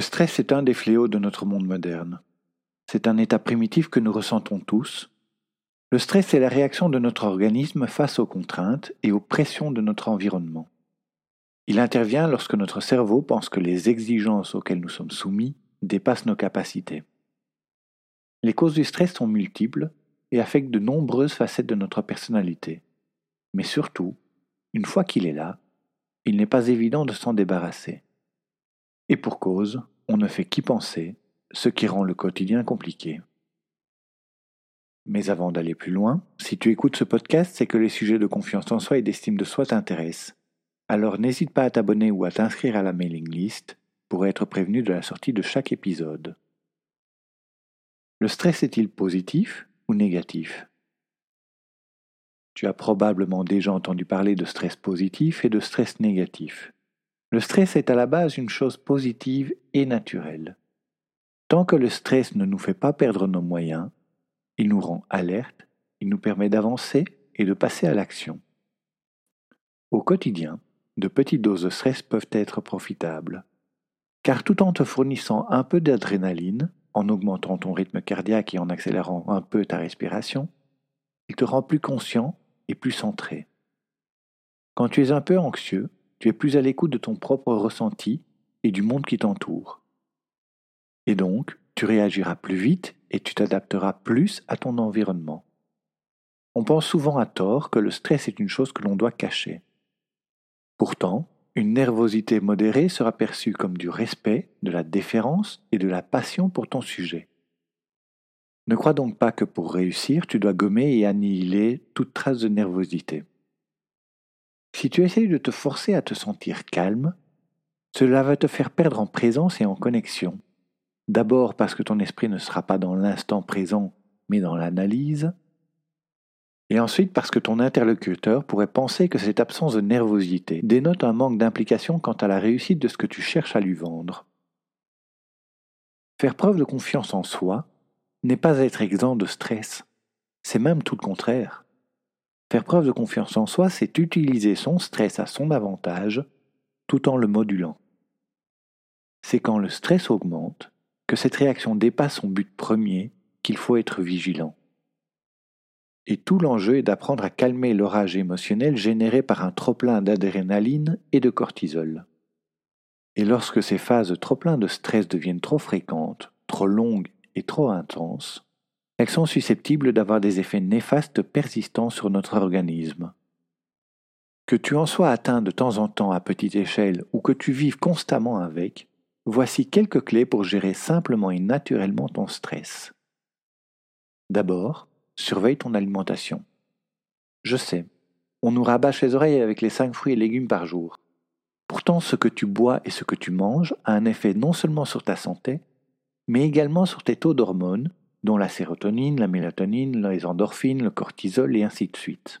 Le stress est un des fléaux de notre monde moderne. C'est un état primitif que nous ressentons tous. Le stress est la réaction de notre organisme face aux contraintes et aux pressions de notre environnement. Il intervient lorsque notre cerveau pense que les exigences auxquelles nous sommes soumis dépassent nos capacités. Les causes du stress sont multiples et affectent de nombreuses facettes de notre personnalité. Mais surtout, une fois qu'il est là, il n'est pas évident de s'en débarrasser. Et pour cause, on ne fait qu'y penser, ce qui rend le quotidien compliqué. Mais avant d'aller plus loin, si tu écoutes ce podcast, c'est que les sujets de confiance en soi et d'estime de soi t'intéressent alors n'hésite pas à t'abonner ou à t'inscrire à la mailing list pour être prévenu de la sortie de chaque épisode. Le stress est-il positif ou négatif? Tu as probablement déjà entendu parler de stress positif et de stress négatif. Le stress est à la base une chose positive et naturelle. Tant que le stress ne nous fait pas perdre nos moyens, il nous rend alerte, il nous permet d'avancer et de passer à l'action. Au quotidien, de petites doses de stress peuvent être profitables. Car tout en te fournissant un peu d'adrénaline, en augmentant ton rythme cardiaque et en accélérant un peu ta respiration, il te rend plus conscient et plus centré. Quand tu es un peu anxieux, tu es plus à l'écoute de ton propre ressenti et du monde qui t'entoure. Et donc, tu réagiras plus vite et tu t'adapteras plus à ton environnement. On pense souvent à tort que le stress est une chose que l'on doit cacher. Pourtant, une nervosité modérée sera perçue comme du respect, de la déférence et de la passion pour ton sujet. Ne crois donc pas que pour réussir, tu dois gommer et annihiler toute trace de nervosité. Si tu essayes de te forcer à te sentir calme, cela va te faire perdre en présence et en connexion. D'abord parce que ton esprit ne sera pas dans l'instant présent, mais dans l'analyse, et ensuite parce que ton interlocuteur pourrait penser que cette absence de nervosité dénote un manque d'implication quant à la réussite de ce que tu cherches à lui vendre. Faire preuve de confiance en soi n'est pas être exempt de stress, c'est même tout le contraire. Faire preuve de confiance en soi, c'est utiliser son stress à son avantage tout en le modulant. C'est quand le stress augmente, que cette réaction dépasse son but premier, qu'il faut être vigilant. Et tout l'enjeu est d'apprendre à calmer l'orage émotionnel généré par un trop-plein d'adrénaline et de cortisol. Et lorsque ces phases trop-plein de stress deviennent trop fréquentes, trop longues et trop intenses, elles sont susceptibles d'avoir des effets néfastes persistants sur notre organisme. Que tu en sois atteint de temps en temps à petite échelle ou que tu vives constamment avec, voici quelques clés pour gérer simplement et naturellement ton stress. D'abord, surveille ton alimentation. Je sais, on nous rabâche les oreilles avec les 5 fruits et légumes par jour. Pourtant, ce que tu bois et ce que tu manges a un effet non seulement sur ta santé, mais également sur tes taux d'hormones, dont la sérotonine, la mélatonine, les endorphines, le cortisol et ainsi de suite.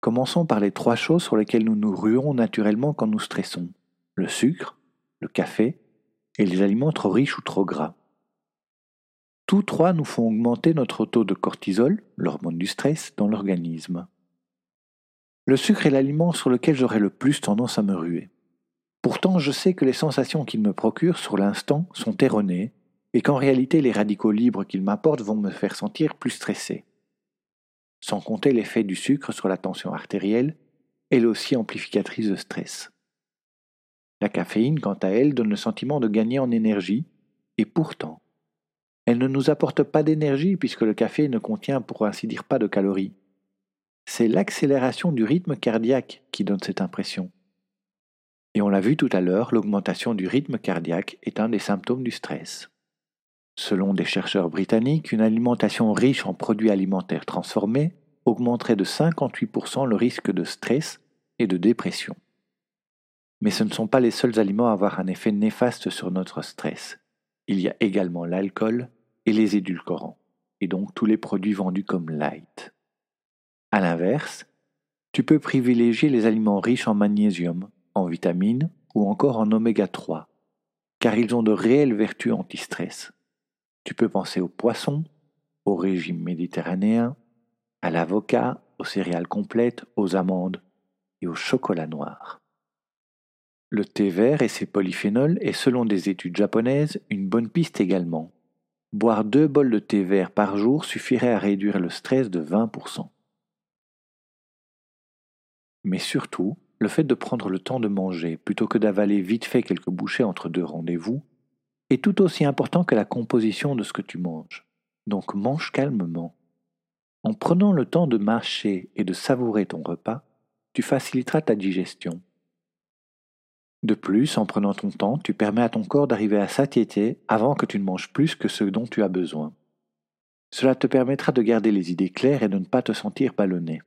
Commençons par les trois choses sur lesquelles nous nous ruons naturellement quand nous stressons. Le sucre, le café et les aliments trop riches ou trop gras. Tous trois nous font augmenter notre taux de cortisol, l'hormone du stress, dans l'organisme. Le sucre est l'aliment sur lequel j'aurais le plus tendance à me ruer. Pourtant, je sais que les sensations qu'il me procure sur l'instant sont erronées et qu'en réalité les radicaux libres qu'il m'apporte vont me faire sentir plus stressé. Sans compter l'effet du sucre sur la tension artérielle, elle aussi amplificatrice de stress. La caféine, quant à elle, donne le sentiment de gagner en énergie, et pourtant, elle ne nous apporte pas d'énergie puisque le café ne contient pour ainsi dire pas de calories. C'est l'accélération du rythme cardiaque qui donne cette impression. Et on l'a vu tout à l'heure, l'augmentation du rythme cardiaque est un des symptômes du stress. Selon des chercheurs britanniques, une alimentation riche en produits alimentaires transformés augmenterait de 58% le risque de stress et de dépression. Mais ce ne sont pas les seuls aliments à avoir un effet néfaste sur notre stress. Il y a également l'alcool et les édulcorants, et donc tous les produits vendus comme light. A l'inverse, tu peux privilégier les aliments riches en magnésium, en vitamines ou encore en oméga 3, car ils ont de réelles vertus anti-stress. Tu peux penser aux poissons, au régime méditerranéen, à l'avocat, aux céréales complètes, aux amandes et au chocolat noir. Le thé vert et ses polyphénols est selon des études japonaises une bonne piste également. Boire deux bols de thé vert par jour suffirait à réduire le stress de 20%. Mais surtout, le fait de prendre le temps de manger plutôt que d'avaler vite fait quelques bouchées entre deux rendez-vous est tout aussi important que la composition de ce que tu manges. Donc mange calmement. En prenant le temps de mâcher et de savourer ton repas, tu faciliteras ta digestion. De plus, en prenant ton temps, tu permets à ton corps d'arriver à satiété avant que tu ne manges plus que ce dont tu as besoin. Cela te permettra de garder les idées claires et de ne pas te sentir ballonné.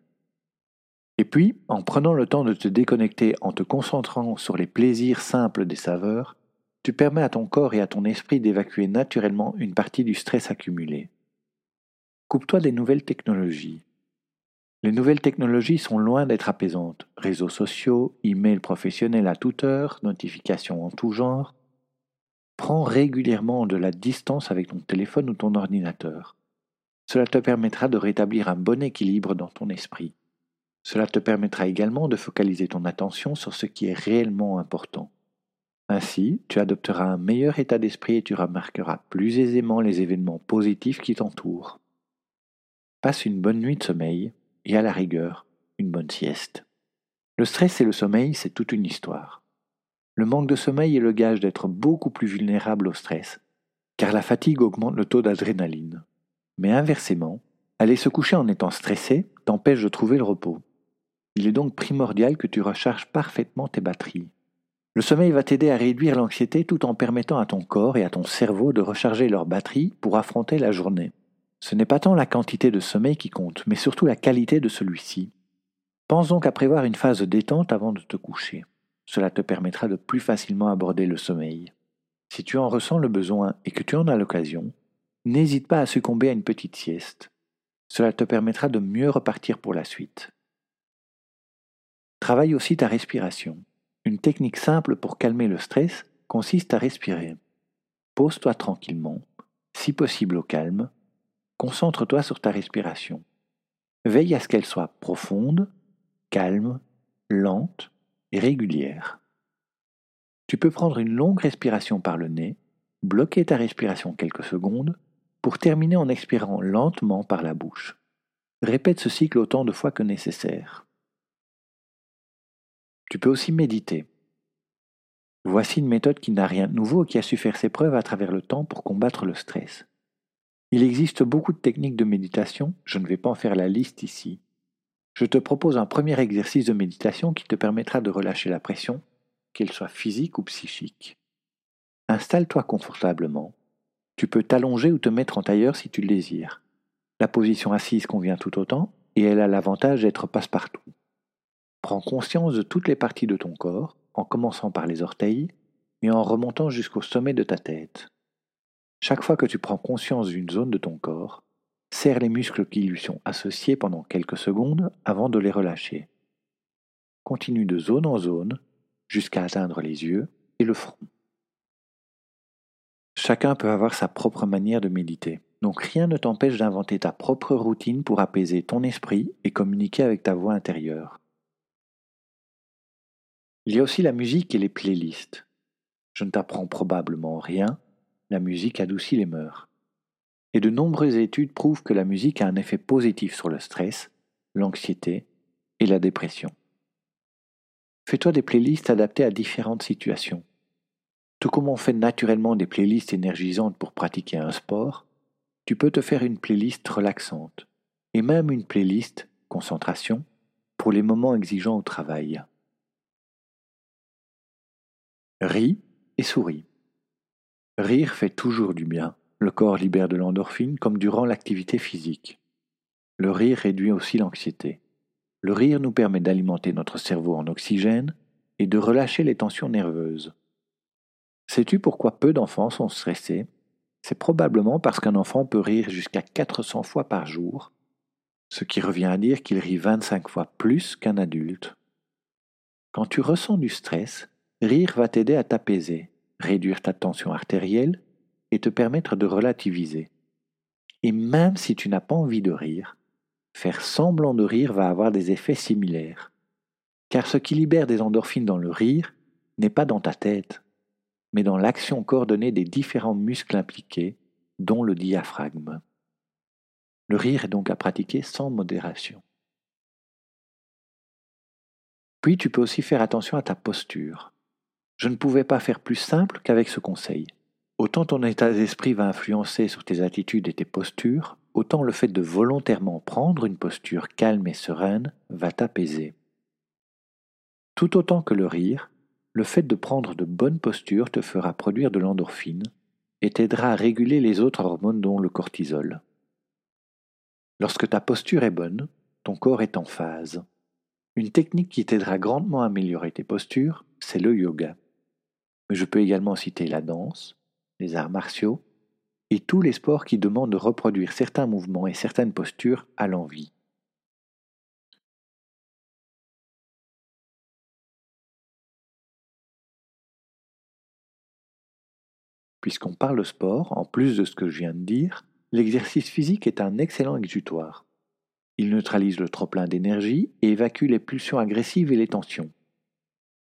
Et puis, en prenant le temps de te déconnecter en te concentrant sur les plaisirs simples des saveurs, tu permets à ton corps et à ton esprit d'évacuer naturellement une partie du stress accumulé. Coupe-toi des nouvelles technologies. Les nouvelles technologies sont loin d'être apaisantes. Réseaux sociaux, emails professionnels à toute heure, notifications en tout genre. Prends régulièrement de la distance avec ton téléphone ou ton ordinateur. Cela te permettra de rétablir un bon équilibre dans ton esprit. Cela te permettra également de focaliser ton attention sur ce qui est réellement important. Ainsi, tu adopteras un meilleur état d'esprit et tu remarqueras plus aisément les événements positifs qui t'entourent. Passe une bonne nuit de sommeil et à la rigueur, une bonne sieste. Le stress et le sommeil, c'est toute une histoire. Le manque de sommeil est le gage d'être beaucoup plus vulnérable au stress, car la fatigue augmente le taux d'adrénaline. Mais inversement, aller se coucher en étant stressé t'empêche de trouver le repos. Il est donc primordial que tu recharges parfaitement tes batteries. Le sommeil va t'aider à réduire l'anxiété tout en permettant à ton corps et à ton cerveau de recharger leurs batteries pour affronter la journée. Ce n'est pas tant la quantité de sommeil qui compte, mais surtout la qualité de celui-ci. Pense donc à prévoir une phase détente avant de te coucher. Cela te permettra de plus facilement aborder le sommeil. Si tu en ressens le besoin et que tu en as l'occasion, n'hésite pas à succomber à une petite sieste. Cela te permettra de mieux repartir pour la suite. Travaille aussi ta respiration. Une technique simple pour calmer le stress consiste à respirer. Pose-toi tranquillement, si possible au calme, concentre-toi sur ta respiration. Veille à ce qu'elle soit profonde, calme, lente et régulière. Tu peux prendre une longue respiration par le nez, bloquer ta respiration quelques secondes, pour terminer en expirant lentement par la bouche. Répète ce cycle autant de fois que nécessaire. Tu peux aussi méditer. Voici une méthode qui n'a rien de nouveau et qui a su faire ses preuves à travers le temps pour combattre le stress. Il existe beaucoup de techniques de méditation, je ne vais pas en faire la liste ici. Je te propose un premier exercice de méditation qui te permettra de relâcher la pression, qu'elle soit physique ou psychique. Installe-toi confortablement. Tu peux t'allonger ou te mettre en tailleur si tu le désires. La position assise convient tout autant et elle a l'avantage d'être passe-partout. Prends conscience de toutes les parties de ton corps, en commençant par les orteils et en remontant jusqu'au sommet de ta tête. Chaque fois que tu prends conscience d'une zone de ton corps, serre les muscles qui lui sont associés pendant quelques secondes avant de les relâcher. Continue de zone en zone jusqu'à atteindre les yeux et le front. Chacun peut avoir sa propre manière de méditer, donc rien ne t'empêche d'inventer ta propre routine pour apaiser ton esprit et communiquer avec ta voix intérieure. Il y a aussi la musique et les playlists. Je ne t'apprends probablement rien, la musique adoucit les mœurs. Et de nombreuses études prouvent que la musique a un effet positif sur le stress, l'anxiété et la dépression. Fais-toi des playlists adaptées à différentes situations. Tout comme on fait naturellement des playlists énergisantes pour pratiquer un sport, tu peux te faire une playlist relaxante et même une playlist concentration pour les moments exigeants au travail. Ris et souris. Rire fait toujours du bien. Le corps libère de l'endorphine comme durant l'activité physique. Le rire réduit aussi l'anxiété. Le rire nous permet d'alimenter notre cerveau en oxygène et de relâcher les tensions nerveuses. Sais-tu pourquoi peu d'enfants sont stressés? C'est probablement parce qu'un enfant peut rire jusqu'à 400 fois par jour, ce qui revient à dire qu'il rit 25 fois plus qu'un adulte. Quand tu ressens du stress, rire va t'aider à t'apaiser, réduire ta tension artérielle et te permettre de relativiser. Et même si tu n'as pas envie de rire, faire semblant de rire va avoir des effets similaires. Car ce qui libère des endorphines dans le rire n'est pas dans ta tête, mais dans l'action coordonnée des différents muscles impliqués, dont le diaphragme. Le rire est donc à pratiquer sans modération. Puis tu peux aussi faire attention à ta posture. Je ne pouvais pas faire plus simple qu'avec ce conseil. Autant ton état d'esprit va influencer sur tes attitudes et tes postures, autant le fait de volontairement prendre une posture calme et sereine va t'apaiser. Tout autant que le rire, le fait de prendre de bonnes postures te fera produire de l'endorphine et t'aidera à réguler les autres hormones dont le cortisol. Lorsque ta posture est bonne, ton corps est en phase. Une technique qui t'aidera grandement à améliorer tes postures, c'est le yoga. Je peux également citer la danse, les arts martiaux, et tous les sports qui demandent de reproduire certains mouvements et certaines postures à l'envie. Puisqu'on parle de sport, en plus de ce que je viens de dire, l'exercice physique est un excellent exutoire. Il neutralise le trop-plein d'énergie et évacue les pulsions agressives et les tensions.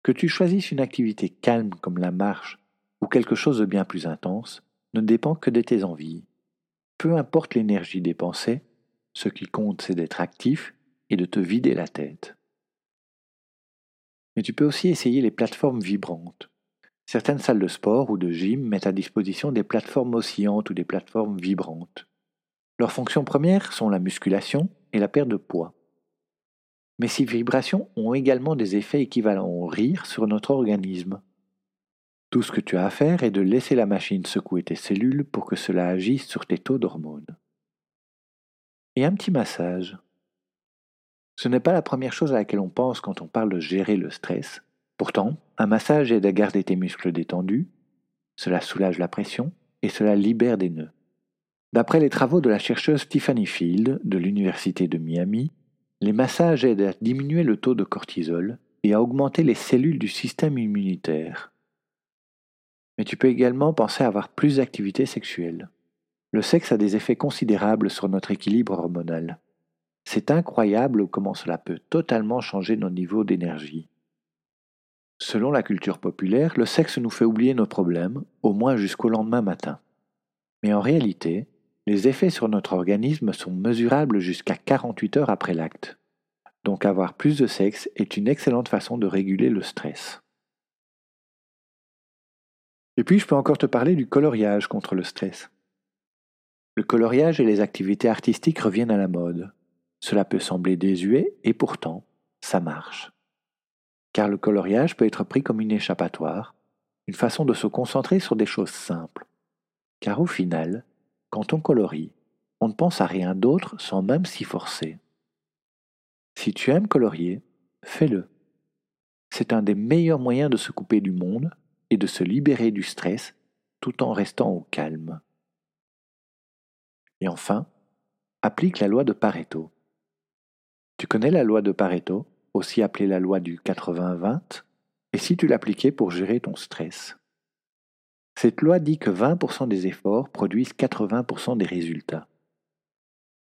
Que tu choisisses une activité calme comme la marche ou quelque chose de bien plus intense, ne dépend que de tes envies. Peu importe l'énergie dépensée, ce qui compte c'est d'être actif et de te vider la tête. Mais tu peux aussi essayer les plateformes vibrantes. Certaines salles de sport ou de gym mettent à disposition des plateformes oscillantes ou des plateformes vibrantes. Leurs fonctions premières sont la musculation et la perte de poids. Mais ces vibrations ont également des effets équivalents au rire sur notre organisme. Tout ce que tu as à faire est de laisser la machine secouer tes cellules pour que cela agisse sur tes taux d'hormones. Et un petit massage. Ce n'est pas la première chose à laquelle on pense quand on parle de gérer le stress. Pourtant, un massage aide à garder tes muscles détendus, cela soulage la pression et cela libère des nœuds. D'après les travaux de la chercheuse Tiffany Field de l'Université de Miami, les massages aident à diminuer le taux de cortisol et à augmenter les cellules du système immunitaire. Mais tu peux également penser à avoir plus d'activité sexuelle. Le sexe a des effets considérables sur notre équilibre hormonal. C'est incroyable comment cela peut totalement changer nos niveaux d'énergie. Selon la culture populaire, le sexe nous fait oublier nos problèmes, au moins jusqu'au lendemain matin. Mais en réalité, les effets sur notre organisme sont mesurables jusqu'à 48 heures après l'acte. Donc avoir plus de sexe est une excellente façon de réguler le stress. Et puis, je peux encore te parler du coloriage contre le stress. Le coloriage et les activités artistiques reviennent à la mode. Cela peut sembler désuet, et pourtant, ça marche. Car le coloriage peut être pris comme une échappatoire, une façon de se concentrer sur des choses simples. Car au final, quand on colorie, on ne pense à rien d'autre sans même s'y forcer. Si tu aimes colorier, fais-le. C'est un des meilleurs moyens de se couper du monde et de se libérer du stress tout en restant au calme. Et enfin, applique la loi de Pareto. Tu connais la loi de Pareto, aussi appelée la loi du 80-20, et si tu l'appliquais pour gérer ton stress? Cette loi dit que 20% des efforts produisent 80% des résultats.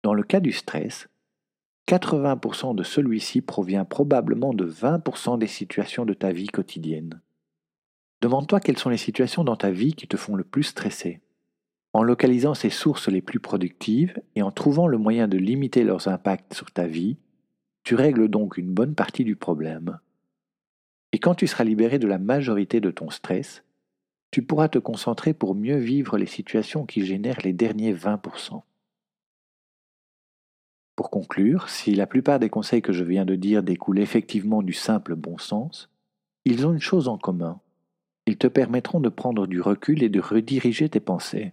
Dans le cas du stress, 80% de celui-ci provient probablement de 20% des situations de ta vie quotidienne. Demande-toi quelles sont les situations dans ta vie qui te font le plus stresser. En localisant ces sources les plus productives et en trouvant le moyen de limiter leurs impacts sur ta vie, tu règles donc une bonne partie du problème. Et quand tu seras libéré de la majorité de ton stress, tu pourras te concentrer pour mieux vivre les situations qui génèrent les derniers 20%. Pour conclure, si la plupart des conseils que je viens de dire découlent effectivement du simple bon sens, ils ont une chose en commun. Ils te permettront de prendre du recul et de rediriger tes pensées.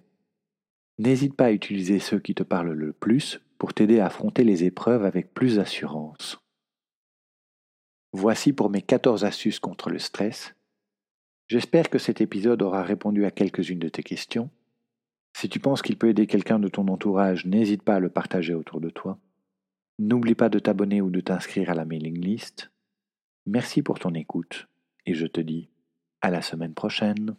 N'hésite pas à utiliser ceux qui te parlent le plus pour t'aider à affronter les épreuves avec plus d'assurance. Voici pour mes 14 astuces contre le stress. J'espère que cet épisode aura répondu à quelques-unes de tes questions. Si tu penses qu'il peut aider quelqu'un de ton entourage, n'hésite pas à le partager autour de toi. N'oublie pas de t'abonner ou de t'inscrire à la mailing list. Merci pour ton écoute et je te dis à la semaine prochaine.